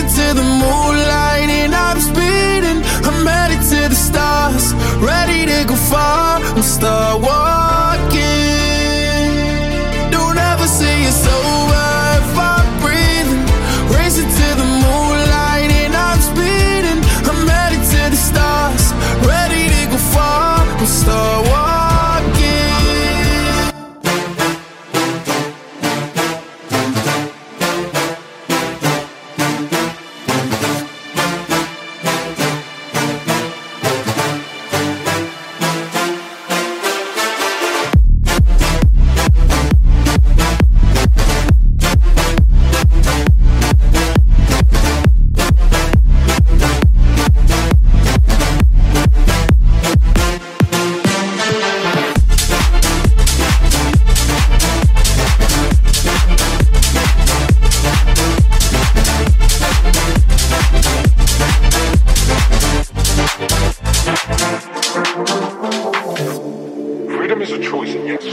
dancing to the moon.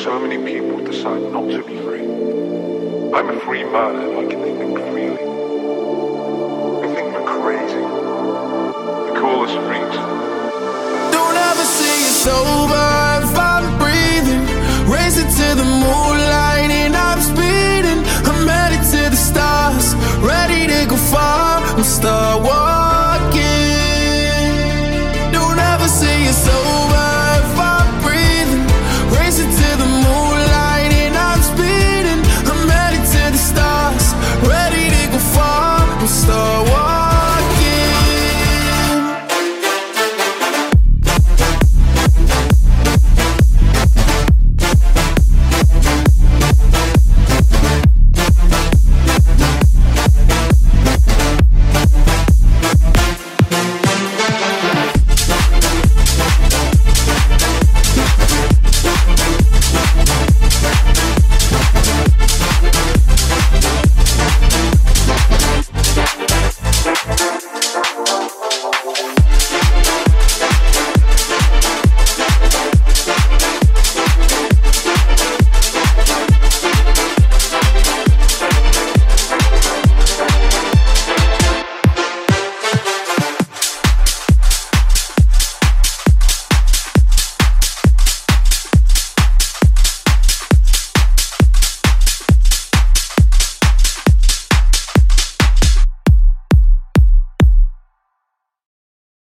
so many people decide not to be free. I'm a free man and I can think freely. I think we're crazy. The coolest freaks. Don't ever see it so